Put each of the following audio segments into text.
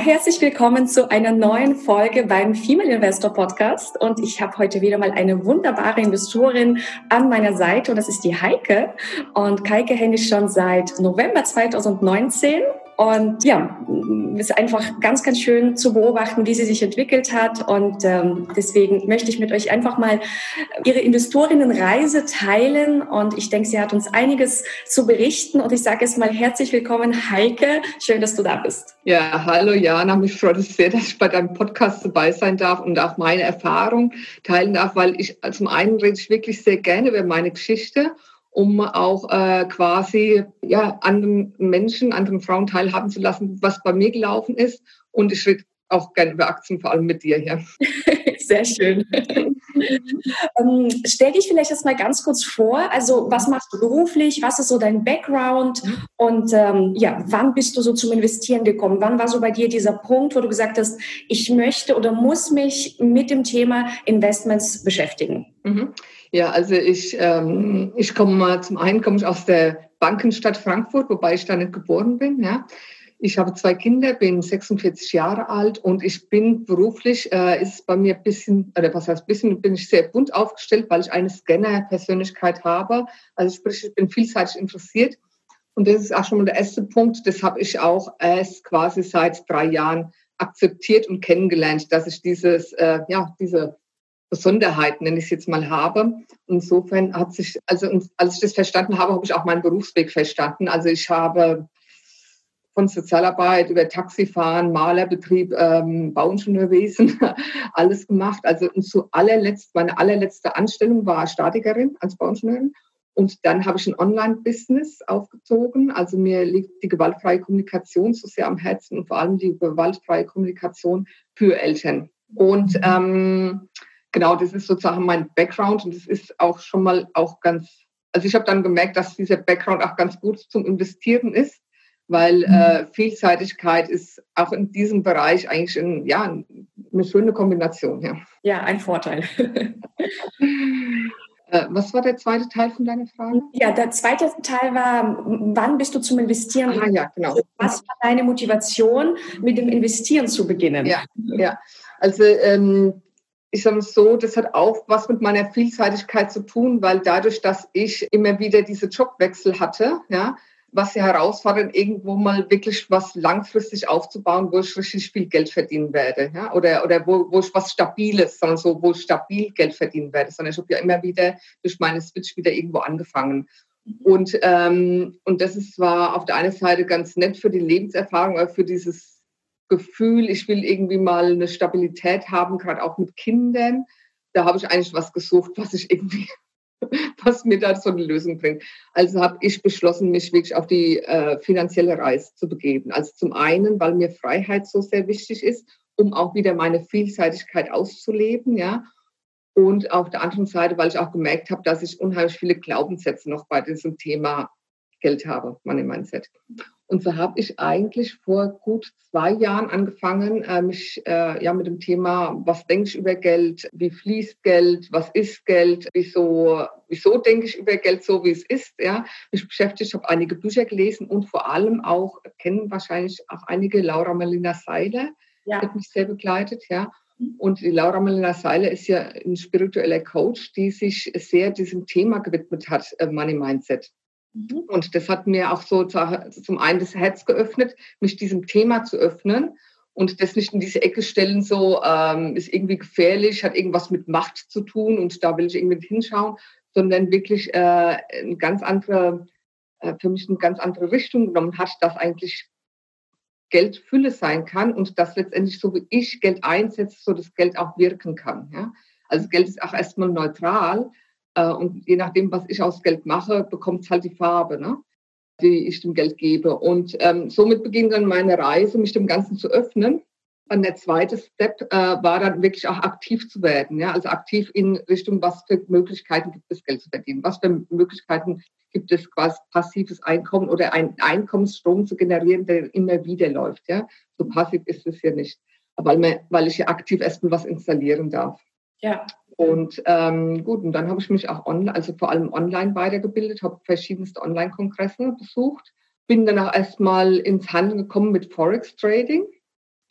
Herzlich willkommen zu einer neuen Folge beim Female Investor Podcast. Und ich habe heute wieder mal eine wunderbare Investorin an meiner Seite und das ist die Heike. Und Heike kenne ich schon seit November 2019 und ja, es ist einfach ganz, ganz schön zu beobachten, wie sie sich entwickelt hat. Und ähm, deswegen möchte ich mit euch einfach mal ihre Investorinnenreise teilen. Und ich denke, sie hat uns einiges zu berichten. Und ich sage jetzt mal herzlich willkommen, Heike. Schön, dass du da bist. Ja, hallo Jana. Mich freut es sehr, dass ich bei deinem Podcast dabei sein darf und auch meine Erfahrung teilen darf, weil ich zum einen rede ich wirklich sehr gerne über meine Geschichte um auch äh, quasi ja, anderen Menschen, anderen Frauen teilhaben zu lassen, was bei mir gelaufen ist. Und ich rede auch gerne über Aktien, vor allem mit dir hier. Sehr schön. ähm, stell dich vielleicht erst mal ganz kurz vor. Also, was machst du beruflich? Was ist so dein Background? Und ähm, ja, wann bist du so zum Investieren gekommen? Wann war so bei dir dieser Punkt, wo du gesagt hast, ich möchte oder muss mich mit dem Thema Investments beschäftigen? Mhm. Ja, also ich, ähm, ich komme mal, zum einen komme ich aus der Bankenstadt Frankfurt, wobei ich da nicht geboren bin, ja. Ich habe zwei Kinder, bin 46 Jahre alt und ich bin beruflich, äh, ist bei mir ein bisschen, oder was heißt bisschen, bin ich sehr bunt aufgestellt, weil ich eine Scanner-Persönlichkeit habe. Also sprich, ich bin vielseitig interessiert. Und das ist auch schon mal der erste Punkt. Das habe ich auch erst quasi seit drei Jahren akzeptiert und kennengelernt, dass ich dieses, äh, ja, diese Besonderheiten, nenne ich es jetzt mal, habe. Insofern hat sich, also als ich das verstanden habe, habe ich auch meinen Berufsweg verstanden. Also ich habe von Sozialarbeit über Taxifahren, Malerbetrieb, ähm, Bauingenieurwesen, alles gemacht. Also zu allerletzt, meine allerletzte Anstellung war Statikerin als Bauingenieurin. Und dann habe ich ein Online-Business aufgezogen. Also mir liegt die gewaltfreie Kommunikation so sehr am Herzen und vor allem die gewaltfreie Kommunikation für Eltern. Und ähm, genau, das ist sozusagen mein Background und das ist auch schon mal auch ganz, also ich habe dann gemerkt, dass dieser Background auch ganz gut zum Investieren ist, weil mhm. äh, Vielseitigkeit ist auch in diesem Bereich eigentlich ein, ja, eine schöne Kombination. Ja, ja ein Vorteil. Äh, was war der zweite Teil von deiner Frage? Ja, der zweite Teil war, wann bist du zum Investieren? Ah, ja, genau. Was war deine Motivation, mit dem Investieren zu beginnen? Ja, ja. Also ähm, ich sage so, das hat auch was mit meiner Vielseitigkeit zu tun, weil dadurch, dass ich immer wieder diese Jobwechsel hatte, ja, was ja herausfordernd, irgendwo mal wirklich was langfristig aufzubauen, wo ich richtig viel Geld verdienen werde, ja, oder, oder wo, wo ich was Stabiles, sondern so, wo ich stabil Geld verdienen werde, sondern ich habe ja immer wieder durch meine Switch wieder irgendwo angefangen. Und, ähm, und das ist zwar auf der einen Seite ganz nett für die Lebenserfahrung, aber für dieses Gefühl, ich will irgendwie mal eine Stabilität haben, gerade auch mit Kindern. Da habe ich eigentlich was gesucht, was ich irgendwie, was mir da so eine Lösung bringt. Also habe ich beschlossen, mich wirklich auf die äh, finanzielle Reise zu begeben. Also zum einen, weil mir Freiheit so sehr wichtig ist, um auch wieder meine Vielseitigkeit auszuleben, ja. Und auf der anderen Seite, weil ich auch gemerkt habe, dass ich unheimlich viele Glaubenssätze noch bei diesem Thema Geld habe, Money Mindset. Und so habe ich eigentlich vor gut zwei Jahren angefangen, äh, mich äh, ja mit dem Thema, was denke ich über Geld, wie fließt Geld, was ist Geld, wieso, wieso denke ich über Geld so, wie es ist, ja, mich beschäftigt, habe einige Bücher gelesen und vor allem auch, kennen wahrscheinlich auch einige, Laura Melina Seiler, ja. hat mich sehr begleitet, ja. Und die Laura Melina Seiler ist ja ein spiritueller Coach, die sich sehr diesem Thema gewidmet hat, äh, Money Mindset. Mhm. Und das hat mir auch so zum einen das Herz geöffnet, mich diesem Thema zu öffnen und das nicht in diese Ecke stellen, so ähm, ist irgendwie gefährlich, hat irgendwas mit Macht zu tun und da will ich irgendwie hinschauen, sondern wirklich äh, eine ganz andere, äh, für mich eine ganz andere Richtung genommen hat, dass eigentlich Geld Fülle sein kann und dass letztendlich so wie ich Geld einsetze, so das Geld auch wirken kann. Ja? Also Geld ist auch erstmal neutral, und je nachdem, was ich aus Geld mache, bekommt es halt die Farbe, ne? die ich dem Geld gebe. Und ähm, somit beginnt dann meine Reise, mich dem Ganzen zu öffnen Dann der zweite Step äh, war dann wirklich auch aktiv zu werden, ja, also aktiv in Richtung, was für Möglichkeiten gibt es, Geld zu verdienen, was für Möglichkeiten gibt es quasi passives Einkommen oder einen Einkommensstrom zu generieren, der immer wieder läuft, ja. So passiv ist es ja nicht, weil, man, weil ich ja aktiv erstmal was installieren darf. Ja. Und ähm, gut, und dann habe ich mich auch online, also vor allem online weitergebildet, habe verschiedenste Online-Kongresse besucht, bin dann auch erstmal ins Handeln gekommen mit Forex Trading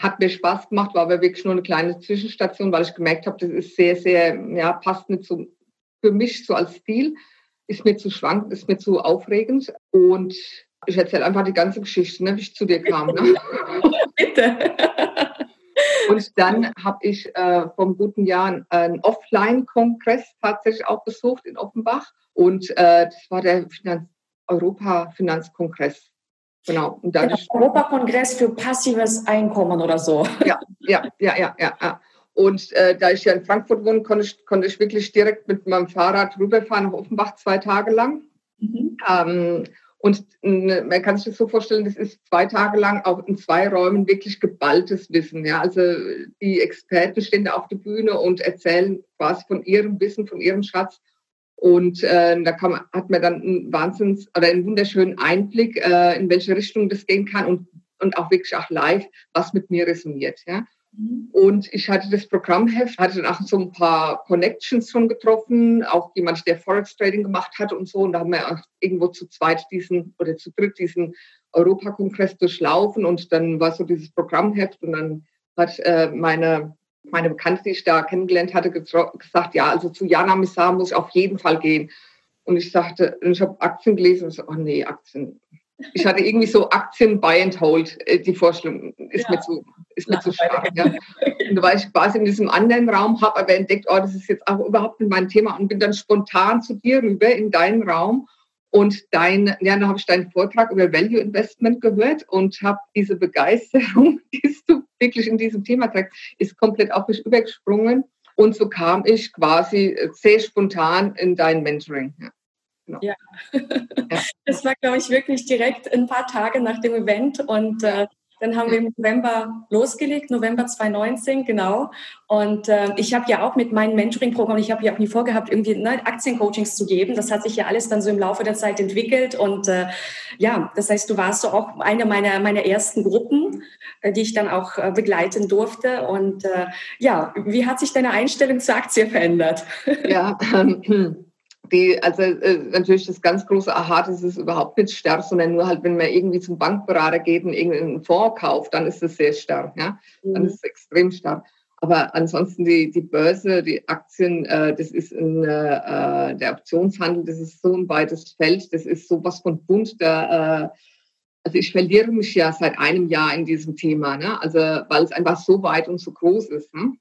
hat mir Spaß gemacht, war aber wirklich nur eine kleine Zwischenstation, weil ich gemerkt habe, das ist sehr, sehr, ja, passt nicht so für mich so als Stil, ist mir zu schwankend, ist mir zu aufregend und ich erzähle einfach die ganze Geschichte, ne, wie ich zu dir kam. Ne? Bitte. Und dann habe ich äh, vom guten Jahr einen Offline-Kongress tatsächlich auch besucht in Offenbach. Und äh, das war der Finanz Europa-Finanzkongress. Genau. Und dadurch, der Europakongress für passives Einkommen oder so. Ja, ja, ja, ja, ja. ja. Und äh, da ich ja in Frankfurt wohne, konnte ich, konnte ich wirklich direkt mit meinem Fahrrad rüberfahren nach Offenbach zwei Tage lang. Mhm. Ähm, und äh, man kann sich das so vorstellen, das ist zwei Tage lang auch in zwei Räumen wirklich geballtes Wissen. Ja, also die Experten stehen da auf der Bühne und erzählen quasi von ihrem Wissen, von ihrem Schatz. Und äh, da kann man, hat man dann einen Wahnsinns oder einen wunderschönen Einblick, äh, in welche Richtung das gehen kann und, und auch wirklich auch live, was mit mir resoniert. Ja. Mhm. Und ich hatte das Programmheft, hatte dann auch so ein paar Connections schon getroffen, auch jemand, der Forex Trading gemacht hat und so. Und da haben wir auch irgendwo zu zweit diesen oder zu dritt diesen Europakongress durchlaufen und dann war so dieses Programmheft und dann hat äh, meine meine Bekannte, die ich da kennengelernt hatte, gesagt, ja, also zu Jana Missar muss ich auf jeden Fall gehen. Und ich sagte, ich habe Aktien gelesen und so, oh nee, Aktien. Ich hatte irgendwie so Aktien Buy and Hold. Äh, die Vorstellung ist ja. mir zu, ist stark. Ja. Und da war ich quasi in diesem anderen Raum, habe aber entdeckt, oh, das ist jetzt auch überhaupt nicht mein Thema und bin dann spontan zu dir rüber in deinen Raum und dein, ja, dann habe ich deinen Vortrag über Value Investment gehört und habe diese Begeisterung, die du wirklich in diesem Thema trägst, ist komplett auf mich übergesprungen. Und so kam ich quasi sehr spontan in dein Mentoring. Ja. Genau. Ja. ja. das war, glaube ich, wirklich direkt ein paar Tage nach dem Event und äh, dann haben wir im November losgelegt, November 2019, genau. Und äh, ich habe ja auch mit meinem Mentoring-Programm, ich habe ja auch nie vorgehabt, irgendwie ne, Aktiencoachings zu geben. Das hat sich ja alles dann so im Laufe der Zeit entwickelt. Und äh, ja, das heißt, du warst so auch eine meiner, meiner ersten Gruppen, äh, die ich dann auch äh, begleiten durfte. Und äh, ja, wie hat sich deine Einstellung zur Aktie verändert? Ja, ähm, die, also äh, natürlich das ganz große Aha, das ist überhaupt nicht starr, sondern nur halt, wenn man irgendwie zum Bankberater geht und irgendeinen Fonds kauft, dann ist es sehr starr, ja, dann mhm. ist es extrem starr. Aber ansonsten die, die Börse, die Aktien, äh, das ist ein, äh, der Optionshandel, das ist so ein weites Feld, das ist sowas von bunt. Da, äh, also ich verliere mich ja seit einem Jahr in diesem Thema, ne? also weil es einfach so weit und so groß ist. Ne?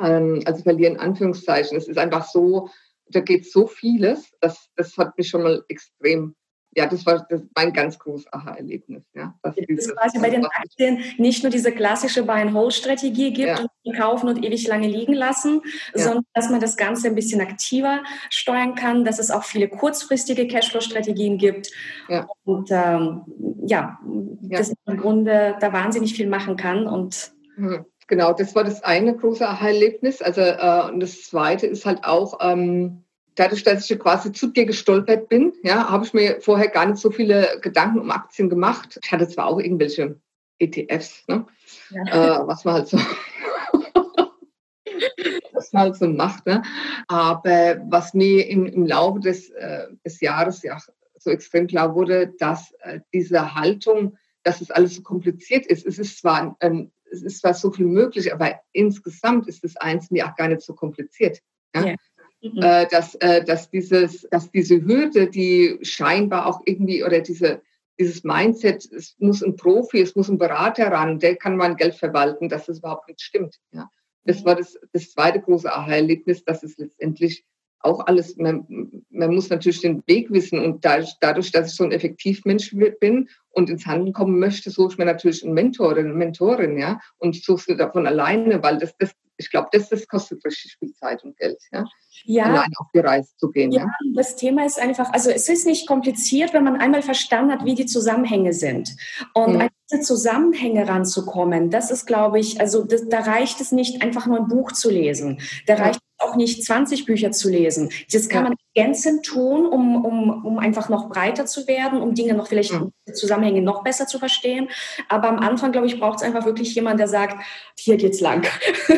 Ähm, also verlieren Anführungszeichen. Es ist einfach so, da geht so vieles, das, das hat mich schon mal extrem, ja, das war, das war ein ganz großes Aha-Erlebnis. Ja, dass das dieses, quasi bei den Aktien nicht nur diese klassische Buy-and-Hold-Strategie gibt ja. und kaufen und ewig lange liegen lassen, ja. sondern dass man das Ganze ein bisschen aktiver steuern kann, dass es auch viele kurzfristige Cashflow-Strategien gibt. Ja. Und ähm, ja, dass man im Grunde da wahnsinnig viel machen kann und mhm. Genau, das war das eine große Aha-Erlebnis. Also, äh, und das zweite ist halt auch, ähm, dadurch, dass ich quasi zu dir gestolpert bin, ja, habe ich mir vorher gar nicht so viele Gedanken um Aktien gemacht. Ich hatte zwar auch irgendwelche ETFs, ne? Ja. Äh, was man halt so. was man halt so macht. Ne? Aber was mir im, im Laufe des, äh, des Jahres ja so extrem klar wurde, dass äh, diese Haltung, dass es alles so kompliziert ist. Es ist zwar ein, es ist zwar so viel möglich, aber insgesamt ist das Einzelne auch gar nicht so kompliziert. Ja? ja. Mhm. Äh, dass, äh, dass, dieses, dass diese Hürde, die scheinbar auch irgendwie, oder diese, dieses Mindset, es muss ein Profi, es muss ein Berater ran, der kann mein Geld verwalten, dass das überhaupt nicht stimmt. Ja? Das war das, das zweite große Aha-Erlebnis, dass es letztendlich auch alles, man, man muss natürlich den Weg wissen und dadurch, dadurch, dass ich so ein Effektivmensch bin und ins Handeln kommen möchte, suche ich mir natürlich einen Mentor oder eine Mentorin, ja, und suche sie davon alleine, weil das, das ich glaube, das, das kostet richtig viel Zeit und Geld, ja. Ja. Allein auf die Reise zu gehen. Ja, ja, das Thema ist einfach, also es ist nicht kompliziert, wenn man einmal verstanden hat, wie die Zusammenhänge sind. Und mhm. diese Zusammenhänge ranzukommen, das ist, glaube ich, also das, da reicht es nicht, einfach nur ein Buch zu lesen. Da reicht es auch nicht, 20 Bücher zu lesen. Das kann man ergänzend tun, um, um, um einfach noch breiter zu werden, um Dinge noch vielleicht ja. Zusammenhänge noch besser zu verstehen. Aber am Anfang, glaube ich, braucht es einfach wirklich jemand, der sagt, hier geht's lang.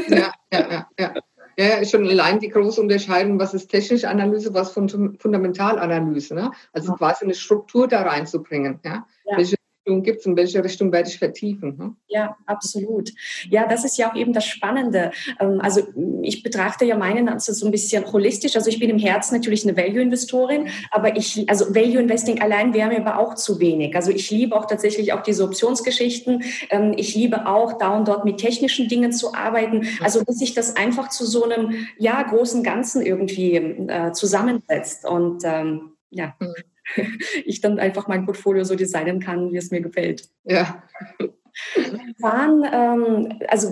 Ja, ja, ja. ja. Ja, schon allein die große Unterscheidung, was ist technische Analyse, was Fundamentalanalyse. Ne? Also quasi eine Struktur da reinzubringen. Ja? ja. Welche Richtung gibt es und welche Richtung werde ich vertiefen. Hm? Ja, absolut. Ja, das ist ja auch eben das Spannende. Ähm, also ich betrachte ja meinen Ansatz so ein bisschen holistisch. Also ich bin im Herzen natürlich eine Value-Investorin, aber ich, also Value-Investing allein wäre mir aber auch zu wenig. Also ich liebe auch tatsächlich auch diese Optionsgeschichten. Ähm, ich liebe auch da und dort mit technischen Dingen zu arbeiten. Also dass sich das einfach zu so einem, ja, großen Ganzen irgendwie äh, zusammensetzt und ähm, ja. Mhm. ich dann einfach mein Portfolio so designen kann, wie es mir gefällt. Ja. Waren, ähm, also,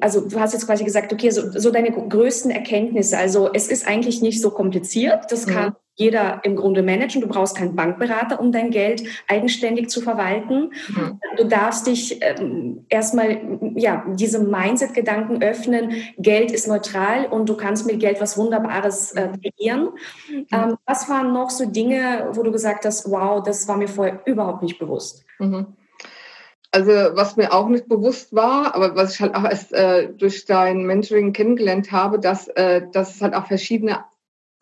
also du hast jetzt quasi gesagt, okay, so, so deine größten Erkenntnisse. Also es ist eigentlich nicht so kompliziert. Das kann mhm jeder im Grunde managen. Du brauchst keinen Bankberater, um dein Geld eigenständig zu verwalten. Mhm. Du darfst dich ähm, erstmal ja, diesem Mindset-Gedanken öffnen. Geld ist neutral und du kannst mit Geld was Wunderbares äh, kreieren. Mhm. Ähm, was waren noch so Dinge, wo du gesagt hast, wow, das war mir vorher überhaupt nicht bewusst? Mhm. Also was mir auch nicht bewusst war, aber was ich halt auch erst äh, durch dein Mentoring kennengelernt habe, dass, äh, dass es halt auch verschiedene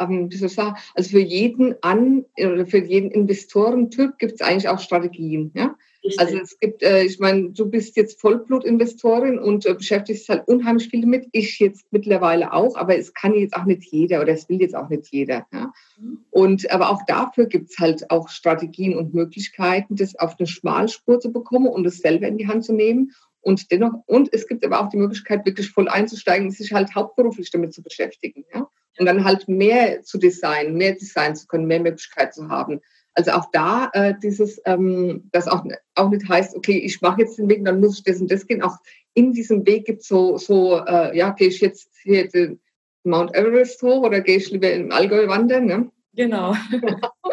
ähm, wie soll ich sagen, also für jeden An- oder für jeden Investorentyp gibt es eigentlich auch Strategien. Ja? Also es gibt, äh, ich meine, du bist jetzt Vollblutinvestorin und äh, beschäftigst dich halt unheimlich viel damit. Ich jetzt mittlerweile auch, aber es kann jetzt auch nicht jeder oder es will jetzt auch nicht jeder. Ja? Mhm. Und aber auch dafür gibt es halt auch Strategien und Möglichkeiten, das auf eine Schmalspur zu bekommen und es selber in die Hand zu nehmen. Und dennoch, und es gibt aber auch die Möglichkeit, wirklich voll einzusteigen, sich halt hauptberuflich damit zu beschäftigen. Ja? und dann halt mehr zu designen, mehr designen zu können, mehr Möglichkeit zu haben. Also auch da äh, dieses, ähm, das auch, auch nicht heißt, okay, ich mache jetzt den Weg, dann muss ich das und das gehen. Auch in diesem Weg gibt es so, so äh, ja, gehe ich jetzt hier den Mount Everest hoch oder gehe ich lieber im Allgäu wandern? Ne? Genau.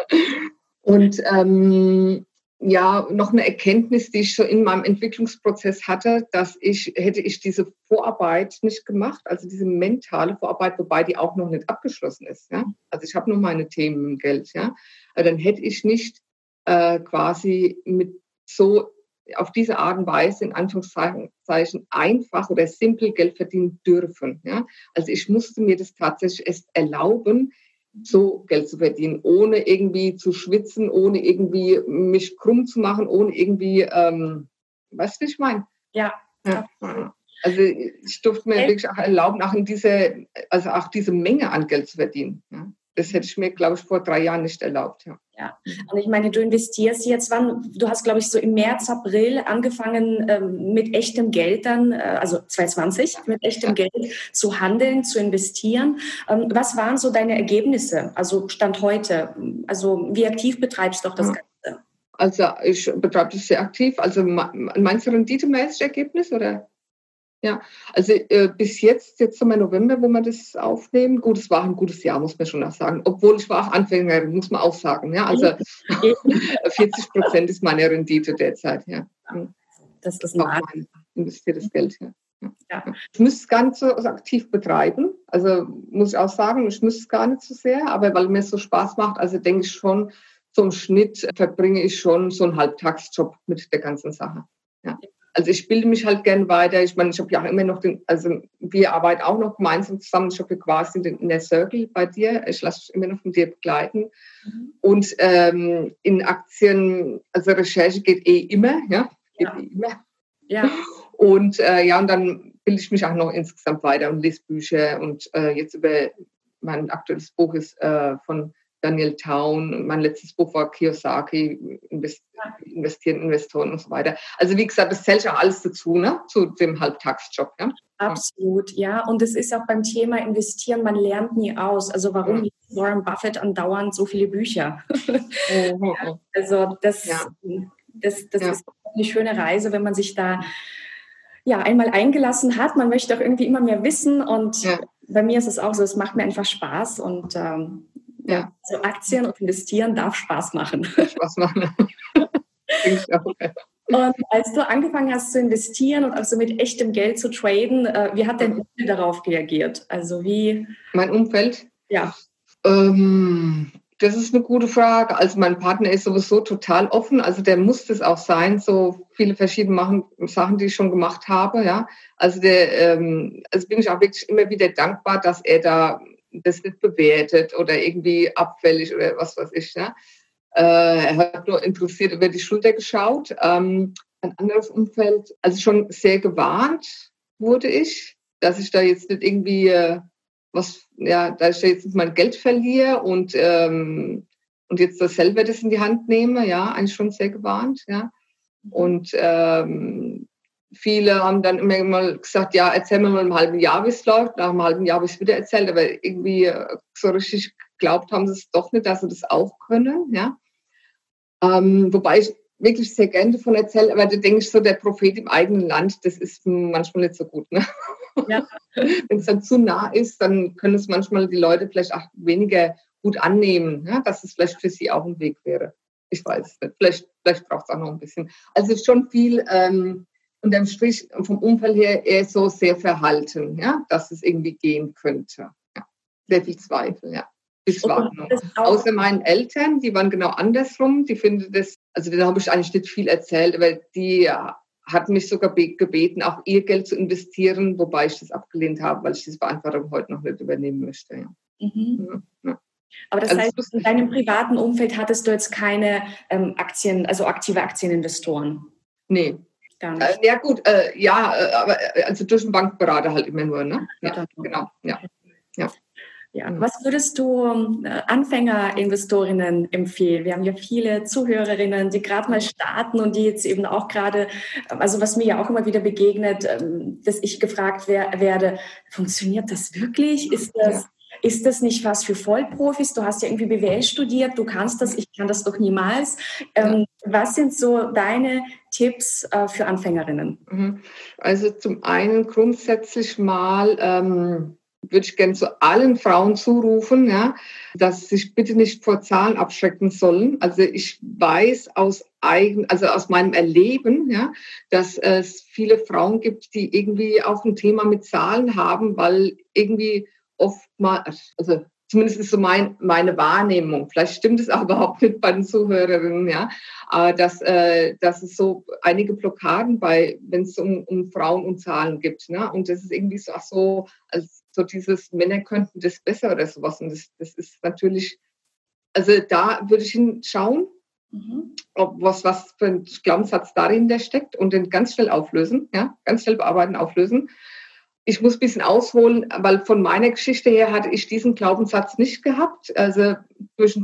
und ähm, ja, noch eine Erkenntnis, die ich schon in meinem Entwicklungsprozess hatte, dass ich, hätte ich diese Vorarbeit nicht gemacht, also diese mentale Vorarbeit, wobei die auch noch nicht abgeschlossen ist. Ja? Also ich habe noch meine Themen im Geld, ja. Aber dann hätte ich nicht äh, quasi mit so auf diese Art und Weise in Anführungszeichen einfach oder simpel Geld verdienen dürfen. Ja? Also ich musste mir das tatsächlich erst erlauben, so Geld zu verdienen, ohne irgendwie zu schwitzen, ohne irgendwie mich krumm zu machen, ohne irgendwie, ähm, weißt du, wie ich meine? Ja. ja. Also ich durfte mir okay. wirklich auch erlauben, auch in diese, also auch diese Menge an Geld zu verdienen. Ja. Das hätte ich mir, glaube ich, vor drei Jahren nicht erlaubt. Ja. ja. Und ich meine, du investierst jetzt, wann, du hast, glaube ich, so im März, April angefangen ähm, mit echtem Geld dann, äh, also 2020, mit echtem ja. Geld zu handeln, zu investieren. Ähm, was waren so deine Ergebnisse, also Stand heute? Also wie aktiv betreibst du auch das Ganze? Also ich betreibe das sehr aktiv. Also meinst du renditemäßig Ergebnis oder? Ja, also äh, bis jetzt, jetzt haben wir November, wo wir das aufnehmen. Gut, es war ein gutes Jahr, muss man schon auch sagen. Obwohl ich war auch Anfängerin, muss man auch sagen. Ja, also 40 Prozent ist meine Rendite derzeit. Ja. Das ist ein investiertes Geld. Ja. Ja. Ich müsste es gar nicht so aktiv betreiben. Also muss ich auch sagen, ich müsste es gar nicht so sehr, aber weil mir es so Spaß macht, also denke ich schon, zum Schnitt verbringe ich schon so einen Halbtagsjob mit der ganzen Sache. Ja also ich bilde mich halt gern weiter. Ich meine, ich habe ja auch immer noch den, also wir arbeiten auch noch gemeinsam zusammen. Ich habe quasi den, in der Circle bei dir. Ich lasse mich immer noch von dir begleiten. Mhm. Und ähm, in Aktien, also Recherche geht eh immer, ja, geht ja. eh immer. Ja. Und äh, ja, und dann bilde ich mich auch noch insgesamt weiter und lese Bücher. Und äh, jetzt über mein aktuelles Buch ist äh, von Daniel Town, mein letztes Buch war Kiyosaki, investieren, Investoren und so weiter. Also wie gesagt, das zählt ja alles dazu, ne? zu dem Halbtagsjob. Ja? Absolut, ja. Und es ist auch beim Thema Investieren, man lernt nie aus. Also warum ja. Warren Buffett andauernd so viele Bücher? Ja, also das, ja. das, das ist eine schöne Reise, wenn man sich da ja, einmal eingelassen hat. Man möchte auch irgendwie immer mehr wissen und bei mir ist es auch so, es macht mir einfach Spaß und ähm, ja. Also Aktien und investieren darf Spaß machen. Spaß machen. Und als du angefangen hast zu investieren und also mit echtem Geld zu traden, äh, wie hat dein Umfeld darauf reagiert? Also wie? Mein Umfeld? Ja. Ähm, das ist eine gute Frage. Also mein Partner ist sowieso total offen. Also der muss das auch sein. So viele verschiedene machen, Sachen, die ich schon gemacht habe. Ja. Also der, ähm, also bin ich auch wirklich immer wieder dankbar, dass er da das nicht bewertet oder irgendwie abfällig oder was weiß ich. Äh, er hat nur interessiert über die Schulter geschaut. Ähm, ein anderes Umfeld, also schon sehr gewarnt wurde ich, dass ich da jetzt nicht irgendwie äh, was, ja, da ich jetzt mein Geld verliere und, ähm, und jetzt das selber das in die Hand nehme, ja, eigentlich schon sehr gewarnt, ja. Und ähm, viele haben dann immer mal gesagt, ja, erzähl mir mal im halben Jahr, wie es läuft. Nach einem halben Jahr habe ich es wieder erzählt, aber irgendwie äh, so richtig geglaubt haben sie es doch nicht, dass sie das auch können, ja. Ähm, wobei ich wirklich sehr gerne davon erzähle, aber da denke ich so, der Prophet im eigenen Land, das ist manchmal nicht so gut. Ne? Ja. Wenn es dann zu nah ist, dann können es manchmal die Leute vielleicht auch weniger gut annehmen, ja? dass es vielleicht für sie auch ein Weg wäre. Ich weiß es nicht. Vielleicht, vielleicht braucht es auch noch ein bisschen. Also schon viel ähm, unterm Strich vom Umfeld her eher so sehr verhalten, ja, dass es irgendwie gehen könnte. Ja. Sehr viel Zweifel, ja. Ich war Außer meinen Eltern, die waren genau andersrum. Die finden das, also da habe ich eigentlich nicht viel erzählt, aber die hat mich sogar gebeten, auch ihr Geld zu investieren, wobei ich das abgelehnt habe, weil ich diese Verantwortung heute noch nicht übernehmen möchte. Ja. Mhm. Ja. Aber das also heißt, in deinem privaten Umfeld hattest du jetzt keine ähm, Aktien, also aktive Aktieninvestoren? Nee. Gar nicht. Äh, ja gut, äh, ja, äh, aber äh, also durch den Bankberater halt immer nur, ne? Ja, genau, ja. ja. Ja, was würdest du Anfängerinvestorinnen empfehlen? Wir haben ja viele Zuhörerinnen, die gerade mal starten und die jetzt eben auch gerade, also was mir ja auch immer wieder begegnet, ähm, dass ich gefragt werde, funktioniert das wirklich? Ist das. Ist das nicht was für Vollprofis? Du hast ja irgendwie BWL studiert, du kannst das, ich kann das doch niemals. Ähm. Was sind so deine Tipps äh, für Anfängerinnen? Mhm. Also zum einen grundsätzlich mal, ähm würde ich gerne zu allen Frauen zurufen, ja, dass sie sich bitte nicht vor Zahlen abschrecken sollen. Also ich weiß aus eigen, also aus meinem Erleben, ja, dass es viele Frauen gibt, die irgendwie auch ein Thema mit Zahlen haben, weil irgendwie oft mal, also zumindest ist so mein, meine Wahrnehmung. Vielleicht stimmt es auch überhaupt nicht bei den Zuhörerinnen, ja, aber dass, äh, dass es so einige Blockaden bei, wenn es um, um Frauen und Zahlen gibt, ne? Und das ist irgendwie so, ach so, als so dieses Männer könnten das besser oder sowas. Und das, das ist natürlich, also da würde ich hinschauen, mhm. ob was, was für ein Glaubenssatz darin der steckt und den ganz schnell auflösen, ja, ganz schnell bearbeiten, auflösen. Ich muss ein bisschen ausholen, weil von meiner Geschichte her hatte ich diesen Glaubenssatz nicht gehabt. Also durch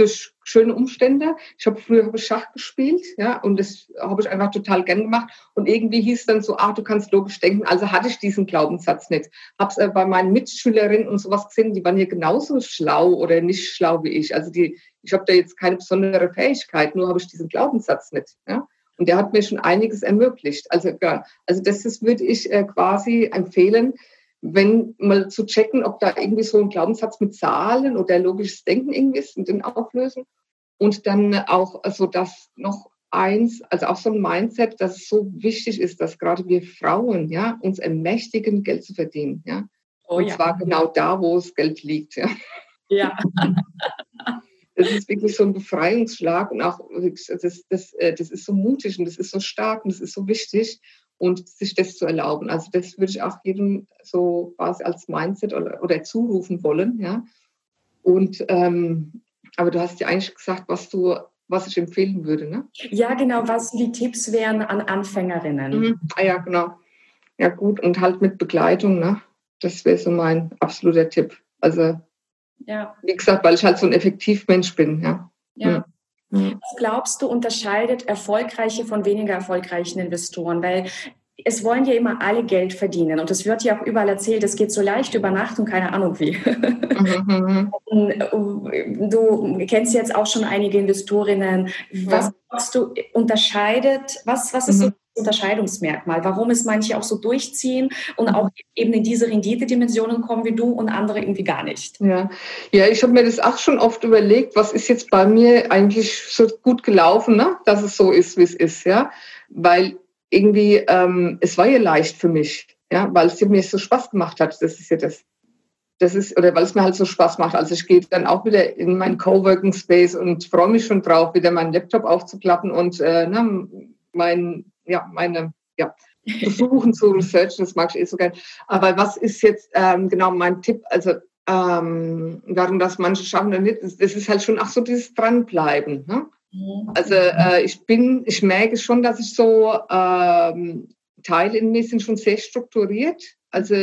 durch schöne Umstände. Ich habe früher hab ich Schach gespielt, ja, und das habe ich einfach total gern gemacht. Und irgendwie hieß dann so, ach, du kannst logisch denken. Also hatte ich diesen Glaubenssatz nicht. Habe es äh, bei meinen Mitschülerinnen und sowas gesehen, die waren hier genauso schlau oder nicht schlau wie ich. Also die, ich habe da jetzt keine besondere Fähigkeit, nur habe ich diesen Glaubenssatz nicht. Ja. Und der hat mir schon einiges ermöglicht. Also, ja, also das, das würde ich äh, quasi empfehlen, wenn mal zu checken, ob da irgendwie so ein Glaubenssatz mit Zahlen oder logisches Denken irgendwie ist und den auflösen. Und dann auch, also das noch eins, also auch so ein Mindset, dass es so wichtig ist, dass gerade wir Frauen, ja, uns ermächtigen, Geld zu verdienen, ja. Oh, und ja. zwar genau da, wo das Geld liegt, ja. Ja. Das ist wirklich so ein Befreiungsschlag und auch das, das, äh, das ist so mutig und das ist so stark und das ist so wichtig und sich das zu erlauben. Also das würde ich auch jedem so quasi als Mindset oder, oder zurufen wollen, ja. Und ähm, aber du hast ja eigentlich gesagt, was du, was ich empfehlen würde, ne? Ja, genau, was die Tipps wären an Anfängerinnen. Mhm. Ah ja, genau. Ja, gut, und halt mit Begleitung, ne? Das wäre so mein absoluter Tipp. Also, ja. wie gesagt, weil ich halt so ein Effektivmensch bin, ja. Ja. Mhm. Mhm. Was glaubst du, unterscheidet erfolgreiche von weniger erfolgreichen Investoren? Weil es wollen ja immer alle Geld verdienen und es wird ja auch überall erzählt, es geht so leicht über Nacht und keine Ahnung wie. Mhm. du kennst jetzt auch schon einige Investorinnen. Was glaubst du unterscheidet, was, was ist so mhm. Unterscheidungsmerkmal, warum es manche auch so durchziehen und auch eben in diese Renditedimensionen kommen wie du und andere irgendwie gar nicht. Ja, ja ich habe mir das auch schon oft überlegt, was ist jetzt bei mir eigentlich so gut gelaufen, ne? dass es so ist, wie es ist. Ja? weil irgendwie, ähm, es war ja leicht für mich, ja, weil es mir so Spaß gemacht hat. Das ist ja das. Das ist, oder weil es mir halt so Spaß macht. Also ich gehe dann auch wieder in meinen Coworking Space und freue mich schon drauf, wieder meinen Laptop aufzuklappen und äh, na, mein, ja, meine, ja, versuchen zu researchen, das mag ich eh so gern. Aber was ist jetzt ähm, genau mein Tipp? Also ähm, warum das manche schaffen oder nicht, das ist halt schon auch so dieses Dranbleiben. Ne? Mhm. Also äh, ich bin, ich merke schon, dass ich so ähm, Teile in mir sind schon sehr strukturiert. Also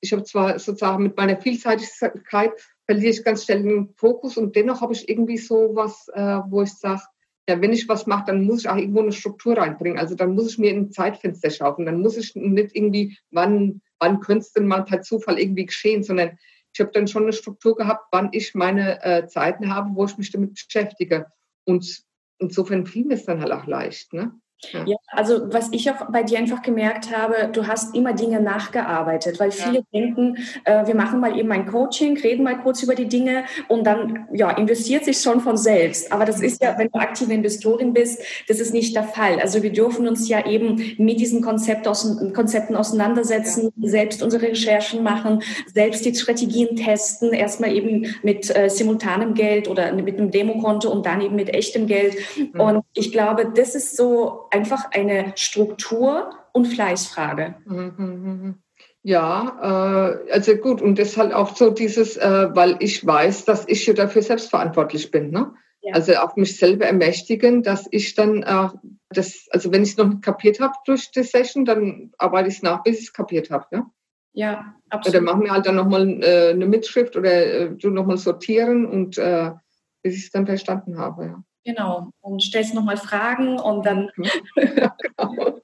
ich habe zwar sozusagen mit meiner Vielseitigkeit verliere ich ganz schnell den Fokus und dennoch habe ich irgendwie so was, äh, wo ich sage, ja, wenn ich was mache, dann muss ich auch irgendwo eine Struktur reinbringen. Also dann muss ich mir ein Zeitfenster schaffen. Dann muss ich nicht irgendwie, wann, wann könnte es denn mal per Zufall irgendwie geschehen, sondern ich habe dann schon eine Struktur gehabt, wann ich meine äh, Zeiten habe, wo ich mich damit beschäftige. Und insofern fiel mir es dann halt auch leicht. Ne? Ja. ja. also was ich auch bei dir einfach gemerkt habe, du hast immer Dinge nachgearbeitet, weil viele ja. denken, äh, wir machen mal eben ein Coaching, reden mal kurz über die Dinge und dann ja, investiert sich schon von selbst. Aber das ist ja, wenn du aktive Investorin bist, das ist nicht der Fall. Also wir dürfen uns ja eben mit diesen Konzept aus, Konzepten auseinandersetzen, ja. selbst unsere Recherchen machen, selbst die Strategien testen, erstmal eben mit äh, simultanem Geld oder mit einem Demokonto und dann eben mit echtem Geld. Mhm. Und ich glaube, das ist so einfach eine Struktur- und Fleißfrage. Mhm, mhm, mhm. Ja, äh, also gut, und deshalb auch so dieses, äh, weil ich weiß, dass ich ja dafür selbst verantwortlich bin. Ne? Ja. Also auch mich selber ermächtigen, dass ich dann äh, das, also wenn ich es noch nicht kapiert habe durch die Session, dann arbeite ich es nach, bis ich es kapiert habe. Ja? ja, absolut. Oder machen wir halt dann nochmal äh, eine Mitschrift oder äh, du nochmal sortieren und äh, bis ich es dann verstanden habe. Ja. Genau. Und stellst nochmal Fragen und dann. Ja, genau.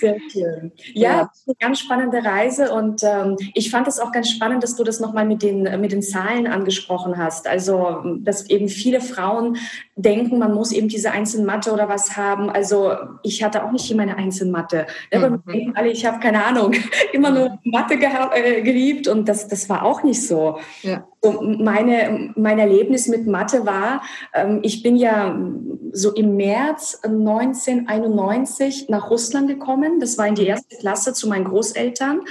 Sehr schön. Ja, ja. eine ganz spannende Reise und ähm, ich fand es auch ganz spannend, dass du das nochmal mit den, mit den Zahlen angesprochen hast. Also, dass eben viele Frauen denken, man muss eben diese Einzelmatte oder was haben. Also, ich hatte auch nicht immer eine Einzelmatte. Ja, mhm. alle, ich habe keine Ahnung, immer nur Mathe äh, geliebt und das, das war auch nicht so. Ja. So meine, mein Erlebnis mit Mathe war, ähm, ich bin ja so im März 1991 nach Russland gekommen. Das war in die mhm. erste Klasse zu meinen Großeltern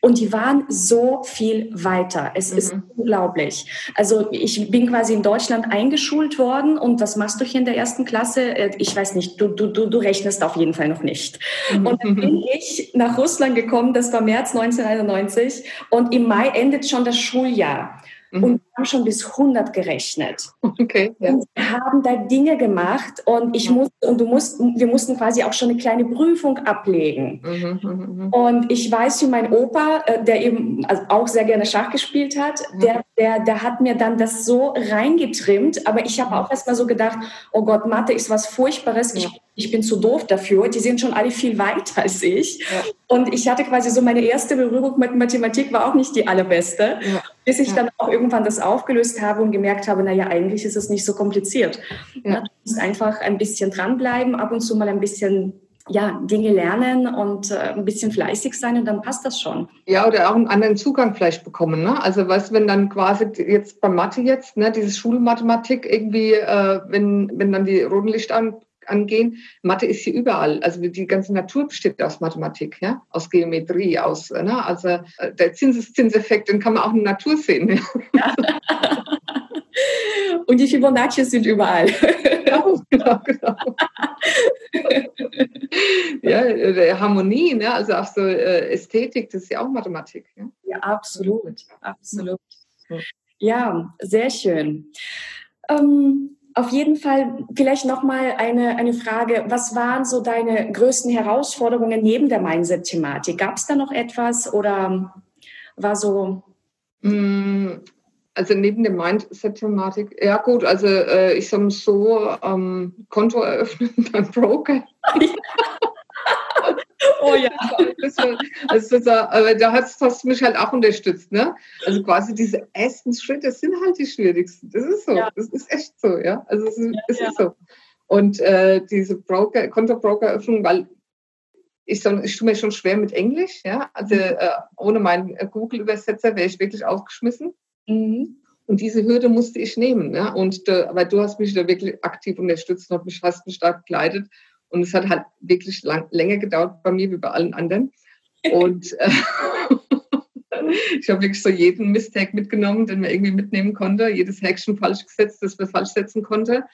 und die waren so viel weiter. Es mhm. ist unglaublich. Also ich bin quasi in Deutschland eingeschult worden und was machst du hier in der ersten Klasse? Äh, ich weiß nicht, du, du, du, du rechnest auf jeden Fall noch nicht. Mhm. Und dann bin ich nach Russland gekommen, das war März 1991 und im Mai endet schon das Schuljahr. Mhm. Und haben schon bis 100 gerechnet. Okay. Ja. Und haben da Dinge gemacht und ich musste, und du musst, wir mussten quasi auch schon eine kleine Prüfung ablegen. Mhm, mhm, mhm. und ich weiß, wie mein Opa, äh, der eben also auch sehr gerne Schach gespielt hat, mhm. der, der, der hat mir dann das so reingetrimmt, aber ich habe auch erst mal so gedacht, oh Gott, Mathe ist was Furchtbares. Ich, ich bin zu doof dafür. Die sind schon alle viel weiter als ich. Ja. Und ich hatte quasi so meine erste Berührung mit Mathematik war auch nicht die allerbeste, bis ich dann auch irgendwann das aufgelöst habe und gemerkt habe, naja, eigentlich ist es nicht so kompliziert. Ja. Du musst einfach ein bisschen dranbleiben, ab und zu mal ein bisschen ja, Dinge lernen und äh, ein bisschen fleißig sein und dann passt das schon. Ja, oder auch einen anderen Zugang vielleicht bekommen. Ne? Also weißt du, wenn dann quasi jetzt bei Mathe jetzt, ne, diese Schulmathematik irgendwie, äh, wenn, wenn dann die roten Lichter an, angehen, Mathe ist hier überall. Also die ganze Natur besteht aus Mathematik, ja, aus Geometrie, aus, ne? also äh, der Zinseszinseffekt, den kann man auch in der Natur sehen. Ja. Und die Fibonacci sind überall. Genau, genau, genau. ja, der Harmonie, ne? also auch so äh, Ästhetik, das ist ja auch Mathematik. Ja, ja absolut, absolut. Ja, sehr schön. Ähm, auf jeden Fall vielleicht nochmal eine, eine Frage. Was waren so deine größten Herausforderungen neben der Mindset-Thematik? Gab es da noch etwas oder war so? Mm, also neben der Mindset-Thematik, ja gut, also äh, ich sage so, ähm, Konto eröffnen beim Broker. oh ja. Also, aber da hast, hast, du mich halt auch unterstützt, ne? Also quasi diese ersten Schritte sind halt die schwierigsten. Das ist so. Ja. Das ist echt so, ja. Also es ist, es ist so. Und äh, diese Broker, Konto-Broker-Öffnung, weil ich, so, ich tue mir schon schwer mit Englisch, ja. Also mhm. äh, ohne meinen Google-Übersetzer wäre ich wirklich aufgeschmissen. Mhm. Und diese Hürde musste ich nehmen. Ja? Und äh, aber du hast mich da wirklich aktiv unterstützt und mich, hast mich da begleitet. Und es hat halt wirklich lang, länger gedauert bei mir wie bei allen anderen. Und äh, ich habe wirklich so jeden Mistake mitgenommen, den man irgendwie mitnehmen konnte, jedes Häkchen falsch gesetzt, das man falsch setzen konnte.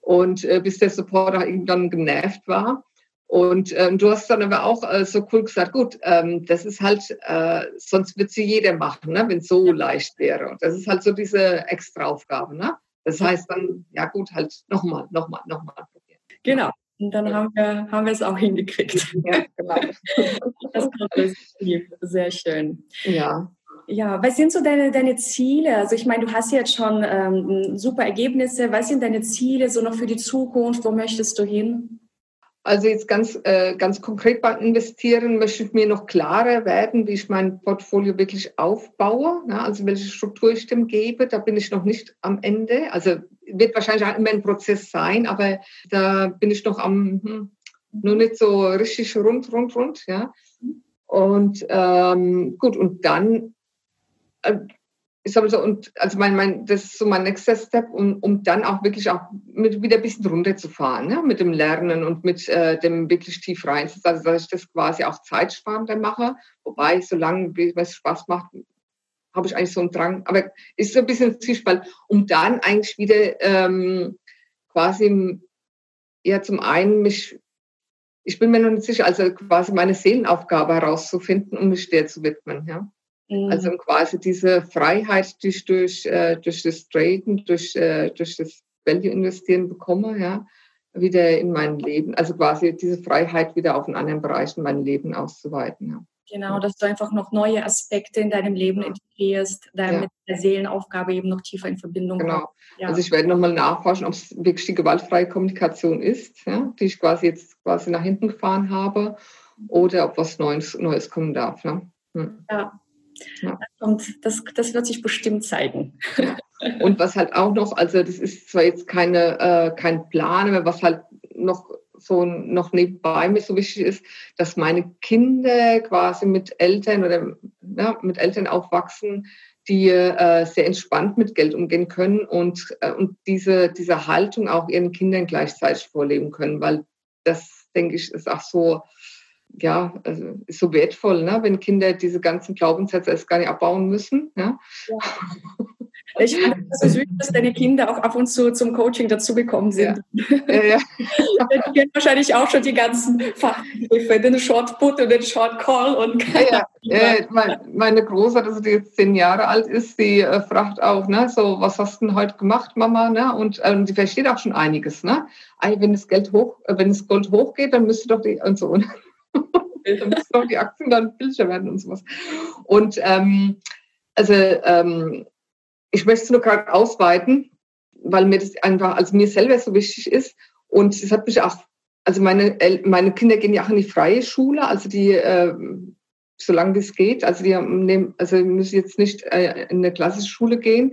Und äh, bis der Supporter irgendwann genervt war. Und ähm, du hast dann aber auch äh, so cool gesagt, gut, ähm, das ist halt, äh, sonst wird sie jeder machen, ne, wenn es so leicht wäre. Und das ist halt so diese Extraaufgabe. Ne? Das heißt dann, ja gut, halt nochmal, nochmal, nochmal probieren. Genau. Und dann haben wir, haben wir es auch hingekriegt. Ja, genau. Das ist sehr schön. Ja. Ja, was sind so deine, deine Ziele? Also ich meine, du hast jetzt schon ähm, super Ergebnisse. Was sind deine Ziele so noch für die Zukunft? Wo möchtest du hin? Also jetzt ganz, äh, ganz konkret beim Investieren möchte ich mir noch klarer werden, wie ich mein Portfolio wirklich aufbaue, ne? also welche Struktur ich dem gebe. Da bin ich noch nicht am Ende. Also wird wahrscheinlich auch immer ein Prozess sein, aber da bin ich noch am, hm, nur nicht so richtig rund, rund, rund. Ja. Und ähm, gut, und dann ich sage so, und also mein, mein, das ist so mein nächster Step, um, um dann auch wirklich auch mit, wieder ein bisschen runterzufahren, ne? mit dem Lernen und mit äh, dem wirklich tief rein. Also, dass ich das quasi auch zeitsparender mache, wobei, solange es Spaß macht, habe ich eigentlich so einen Drang, aber ist so ein bisschen Zwiespalt, um dann eigentlich wieder ähm, quasi, ja, zum einen mich, ich bin mir noch nicht sicher, also quasi meine Seelenaufgabe herauszufinden, um mich der zu widmen, ja. Also mhm. quasi diese Freiheit, die ich durch, äh, durch das Traden, durch, äh, durch das Value-Investieren bekomme, ja, wieder in mein Leben, also quasi diese Freiheit wieder auf einen anderen Bereich in mein Leben auszuweiten. Ja. Genau, dass du einfach noch neue Aspekte in deinem Leben integrierst, damit ja. der Seelenaufgabe eben noch tiefer in Verbindung genau. kommt. Ja. Also ich werde nochmal nachforschen, ob es wirklich die gewaltfreie Kommunikation ist, ja, die ich quasi jetzt quasi nach hinten gefahren habe, oder ob was Neues, Neues kommen darf. Ne? Hm. Ja, ja. Und das, das wird sich bestimmt zeigen. Und was halt auch noch, also das ist zwar jetzt keine, äh, kein Plan, aber was halt noch so noch nebenbei mir so wichtig ist, dass meine Kinder quasi mit Eltern oder ja, mit Eltern aufwachsen, die äh, sehr entspannt mit Geld umgehen können und, äh, und diese, diese Haltung auch ihren Kindern gleichzeitig vorleben können, weil das, denke ich, ist auch so ja, also ist so wertvoll, ne? wenn Kinder diese ganzen Glaubenssätze erst gar nicht abbauen müssen. Ja? ja. Ich fand es so süß, dass deine Kinder auch ab und zu zum Coaching dazugekommen sind. Ja. Ja, ja. die kennen wahrscheinlich auch schon die ganzen Fachbegriffe, den Short Put und den Short Call und ja, ja. Äh, meine Große, also die jetzt zehn Jahre alt ist, die äh, fragt auch, ne, so, was hast du denn heute gemacht, Mama? Ne? Und ähm, die versteht auch schon einiges. Ne? Wenn das Geld hoch, äh, wenn das Gold hochgeht, dann müsste doch die und so. Dann müssen doch die Aktien dann billiger werden und sowas. Und ähm, also ähm, ich möchte es nur gerade ausweiten, weil mir das einfach, also mir selber so wichtig ist. Und es hat mich auch, also meine, meine Kinder gehen ja auch in die freie Schule, also die, äh, solange das geht, also die haben, also müssen jetzt nicht äh, in eine klassische Schule gehen.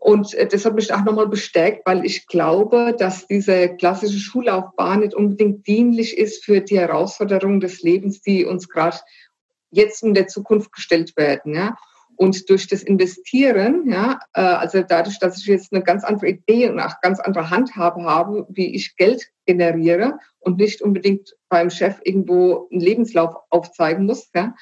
Und äh, das hat mich auch nochmal bestärkt, weil ich glaube, dass diese klassische Schullaufbahn nicht unbedingt dienlich ist für die Herausforderungen des Lebens, die uns gerade jetzt in der Zukunft gestellt werden. Ja. Und durch das Investieren, ja, äh, also dadurch, dass ich jetzt eine ganz andere Idee und auch ganz andere Handhabe habe, wie ich Geld generiere und nicht unbedingt beim Chef irgendwo einen Lebenslauf aufzeigen muss, ja,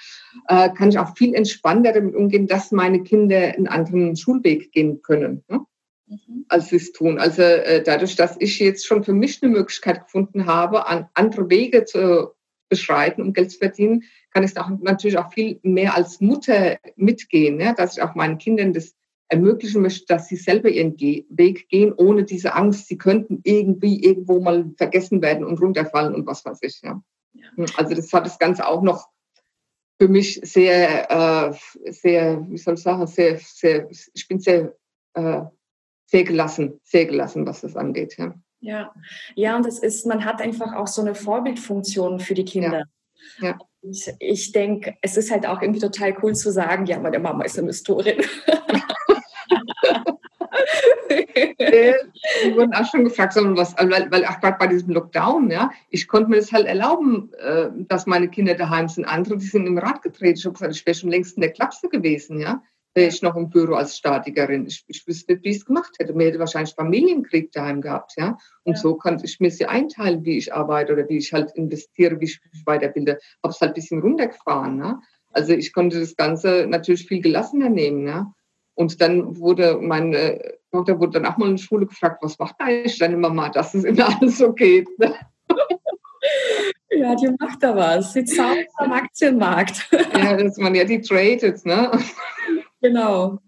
äh, kann ich auch viel entspannter damit umgehen, dass meine Kinder einen anderen Schulweg gehen können. Ja, mhm. als sie es tun. Also äh, dadurch, dass ich jetzt schon für mich eine Möglichkeit gefunden habe, an andere Wege zu beschreiten, um Geld zu verdienen, kann ich auch natürlich auch viel mehr als Mutter mitgehen, ne? dass ich auch meinen Kindern das ermöglichen möchte, dass sie selber ihren Ge Weg gehen, ohne diese Angst, sie könnten irgendwie irgendwo mal vergessen werden und runterfallen und was weiß ich. Ja. ja. Also das hat das Ganze auch noch für mich sehr, äh, sehr, wie soll ich sagen, sehr, sehr, ich bin sehr, äh, sehr gelassen, sehr gelassen, was das angeht. Ja. Ja, ja, und es ist, man hat einfach auch so eine Vorbildfunktion für die Kinder. Ja. ja. Ich denke, es ist halt auch irgendwie total cool zu sagen, ja, meine Mama ist eine Investorin. Die wurden auch schon gefragt, was, weil, weil auch gerade bei diesem Lockdown, ja, ich konnte mir das halt erlauben, äh, dass meine Kinder daheim sind. Andere, die sind im Rad gedreht. Ich habe gesagt, ich wäre schon längst in der Klapse gewesen, ja. Wäre ich noch im Büro als Statikerin. Ich, ich wüsste nicht, wie ich es gemacht hätte. Mir hätte wahrscheinlich Familienkrieg daheim gehabt, ja. Und ja. so kann ich mir sie einteilen, wie ich arbeite oder wie ich halt investiere, wie ich mich weiterbilde. Habe es halt ein bisschen runtergefahren, ne? Also ich konnte das Ganze natürlich viel gelassener nehmen, ja. Und dann wurde meine Tochter wurde dann auch mal in der Schule gefragt, was macht eigentlich deine Mama, dass es immer alles so geht. Ne? Ja, die macht da was. Sie zahlt am Aktienmarkt. Ja, dass man ja die tradet, ne? Genau.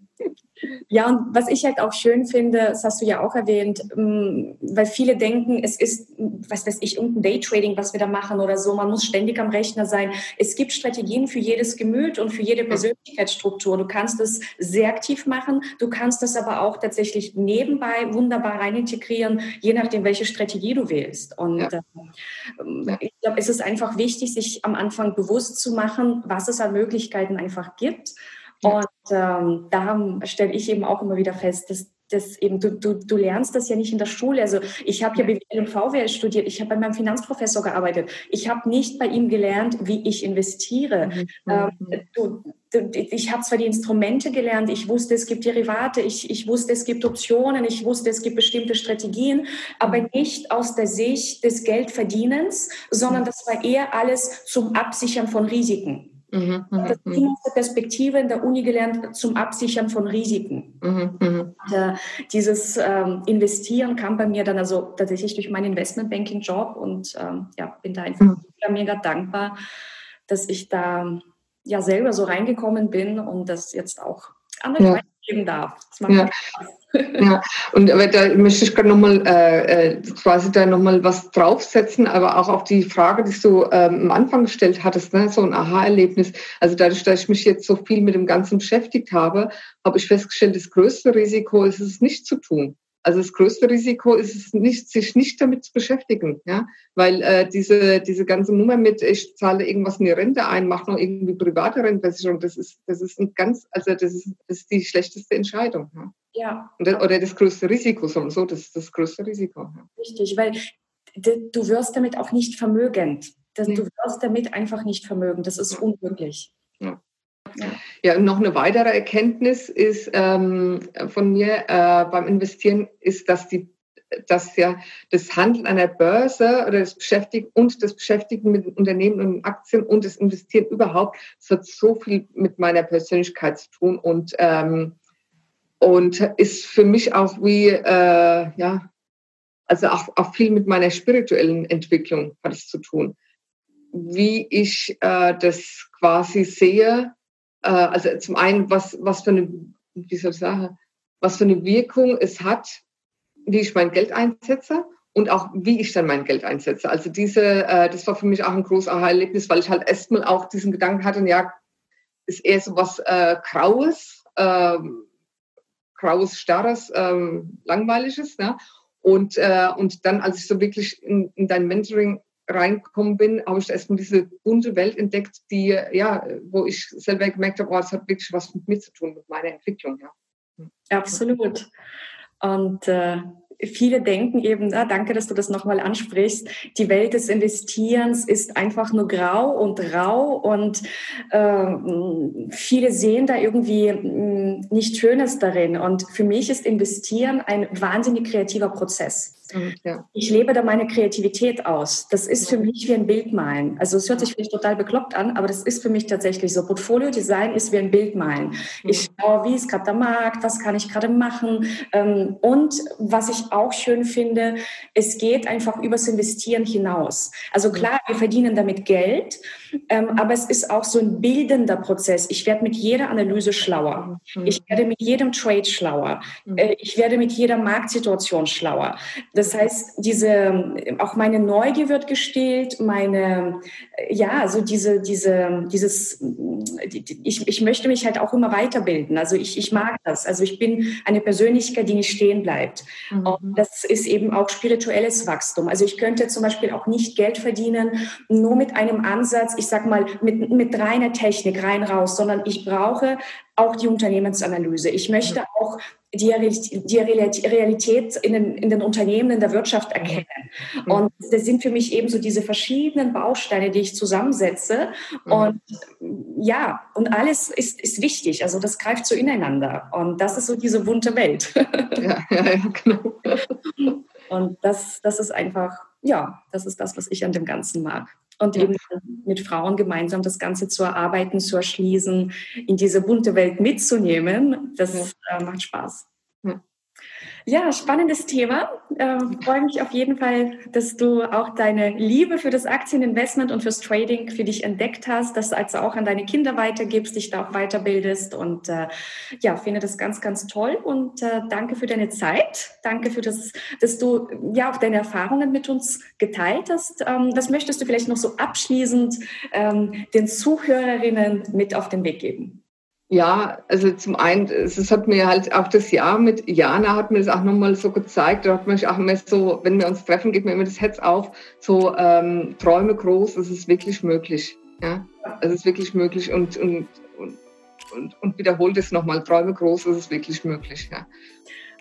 Ja, und was ich halt auch schön finde, das hast du ja auch erwähnt, mm, weil viele denken, es ist, was weiß ich, irgendein Daytrading, was wir da machen oder so. Man muss ständig am Rechner sein. Es gibt Strategien für jedes Gemüt und für jede Persönlichkeitsstruktur. Du kannst es sehr aktiv machen. Du kannst es aber auch tatsächlich nebenbei wunderbar rein integrieren, je nachdem, welche Strategie du wählst. Und ja. äh, ich glaube, es ist einfach wichtig, sich am Anfang bewusst zu machen, was es an Möglichkeiten einfach gibt und ähm, da stelle ich eben auch immer wieder fest, dass das eben, du, du, du lernst das ja nicht in der Schule. Also ich habe ja BWL und VWL studiert, ich habe bei meinem Finanzprofessor gearbeitet. Ich habe nicht bei ihm gelernt, wie ich investiere. Mhm. Ähm, du, du, ich habe zwar die Instrumente gelernt, ich wusste, es gibt Derivate, ich, ich wusste, es gibt Optionen, ich wusste, es gibt bestimmte Strategien, aber mhm. nicht aus der Sicht des Geldverdienens, sondern das war eher alles zum Absichern von Risiken. Mhm, das mhm, Team aus der Perspektive in der Uni gelernt zum Absichern von Risiken. Mhm, mhm. Und, äh, dieses ähm, Investieren kam bei mir dann also tatsächlich durch meinen Investmentbanking-Job und ähm, ja, bin da einfach mhm. mega dankbar, dass ich da ja selber so reingekommen bin und das jetzt auch andere ja. weitergeben darf. Das macht ja. Spaß. Ja, und da möchte ich gerade nochmal äh, äh, quasi da nochmal was draufsetzen, aber auch auf die Frage, die du ähm, am Anfang gestellt hattest, ne, so ein Aha-Erlebnis. Also dadurch, dass ich mich jetzt so viel mit dem Ganzen beschäftigt habe, habe ich festgestellt, das größte Risiko ist es nicht zu tun. Also das größte Risiko ist es nicht, sich nicht damit zu beschäftigen, ja, weil äh, diese diese ganze Nummer mit ich zahle irgendwas in die Rente ein, mache noch irgendwie private Rentenversicherung, das ist das ist ein ganz also das ist das ist die schlechteste Entscheidung. Ja. ja. Das, oder das größte Risiko, so das ist das größte Risiko. Ja. Richtig, weil du wirst damit auch nicht vermögend. Du wirst damit einfach nicht vermögend. Das ist unmöglich. Ja. Ja. ja, und noch eine weitere Erkenntnis ist ähm, von mir äh, beim Investieren ist, dass die dass ja das Handeln an der Börse oder das Beschäftigen und das Beschäftigen mit Unternehmen und Aktien und das Investieren überhaupt, das hat so viel mit meiner Persönlichkeit zu tun und ähm, und ist für mich auch wie äh, ja also auch, auch viel mit meiner spirituellen Entwicklung hat es zu tun, wie ich äh, das quasi sehe äh, also zum einen, was, was für eine, wie soll ich sagen, was für eine Wirkung es hat, wie ich mein Geld einsetze und auch wie ich dann mein Geld einsetze. Also diese, äh, das war für mich auch ein großes Aha-Erlebnis, weil ich halt erstmal auch diesen Gedanken hatte, ja, ist eher so was äh, Graues, äh, Graues, Starres, äh, Langweiliges. Ne? Und, äh, und dann, als ich so wirklich in, in dein Mentoring reingekommen bin, habe ich erstmal diese bunte Welt entdeckt, die, ja, wo ich selber gemerkt habe, oh, hat wirklich was mit mir zu tun, mit meiner Entwicklung. Ja. Absolut. Und äh, viele denken eben, ah, danke, dass du das nochmal ansprichst, die Welt des Investierens ist einfach nur grau und rau und äh, viele sehen da irgendwie mh, hm, nichts Schönes darin. Und für mich ist Investieren ein wahnsinnig kreativer Prozess. Ja. Ich lebe da meine Kreativität aus. Das ist für mich wie ein Bildmalen. Also es hört sich vielleicht total bekloppt an, aber das ist für mich tatsächlich so. Portfolio-Design ist wie ein Bildmalen. Ich schaue, wie ist gerade der Markt, was kann ich gerade machen. Ähm, und was ich auch schön finde, es geht einfach übers Investieren hinaus. Also klar, wir verdienen damit Geld, ähm, aber es ist auch so ein bildender Prozess. Ich werde mit jeder Analyse schlauer. Ich werde mit jedem Trade schlauer. Äh, ich werde mit jeder Marktsituation schlauer. Das heißt, diese, auch meine Neugier wird gestillt, meine, ja, so diese, diese, dieses, ich, ich möchte mich halt auch immer weiterbilden. Also ich, ich mag das. Also ich bin eine Persönlichkeit, die nicht stehen bleibt. Mhm. Das ist eben auch spirituelles Wachstum. Also ich könnte zum Beispiel auch nicht Geld verdienen, nur mit einem Ansatz, ich sag mal, mit, mit reiner Technik rein raus, sondern ich brauche auch die Unternehmensanalyse. Ich möchte auch die, die Realität in den, in den Unternehmen, in der Wirtschaft erkennen. Und das sind für mich eben so diese verschiedenen Bausteine, die ich zusammensetze. Und ja, und alles ist, ist wichtig. Also das greift so ineinander. Und das ist so diese bunte Welt. Ja, ja, ja genau. Und das, das ist einfach, ja, das ist das, was ich an dem Ganzen mag und ja. eben mit Frauen gemeinsam das Ganze zu erarbeiten, zu erschließen, in diese bunte Welt mitzunehmen, das ja. äh, macht Spaß. Ja. Spannendes Thema. Äh, freue mich auf jeden Fall, dass du auch deine Liebe für das Aktieninvestment und fürs Trading für dich entdeckt hast, dass du also auch an deine Kinder weitergibst, dich da auch weiterbildest und äh, ja, finde das ganz, ganz toll und äh, danke für deine Zeit. Danke für das, dass du ja auch deine Erfahrungen mit uns geteilt hast. Ähm, was möchtest du vielleicht noch so abschließend ähm, den Zuhörerinnen mit auf den Weg geben? Ja, also zum einen, es hat mir halt auch das Jahr mit Jana hat mir das auch nochmal so gezeigt. Da hat man auch immer so, wenn wir uns treffen, geht mir immer das Herz auf, so ähm, Träume groß, es ist wirklich möglich. Ja, es ist wirklich möglich und, und, und, und, und wiederholt es nochmal, Träume groß, es ist wirklich möglich. Ja.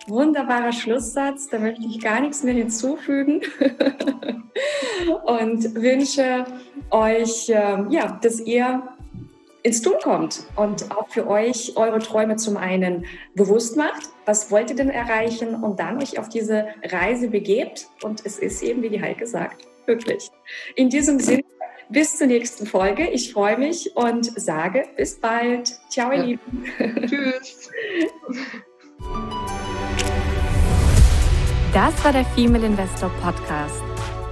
Wunderbarer Schlusssatz, da möchte ich gar nichts mehr hinzufügen und wünsche euch, äh, ja, dass ihr ins Tun kommt und auch für euch eure Träume zum einen bewusst macht, was wollt ihr denn erreichen und dann euch auf diese Reise begebt und es ist eben, wie die Heike sagt, möglich. In diesem Sinne, bis zur nächsten Folge. Ich freue mich und sage bis bald. Ciao, ihr ja. Lieben. Tschüss. Das war der Female Investor Podcast.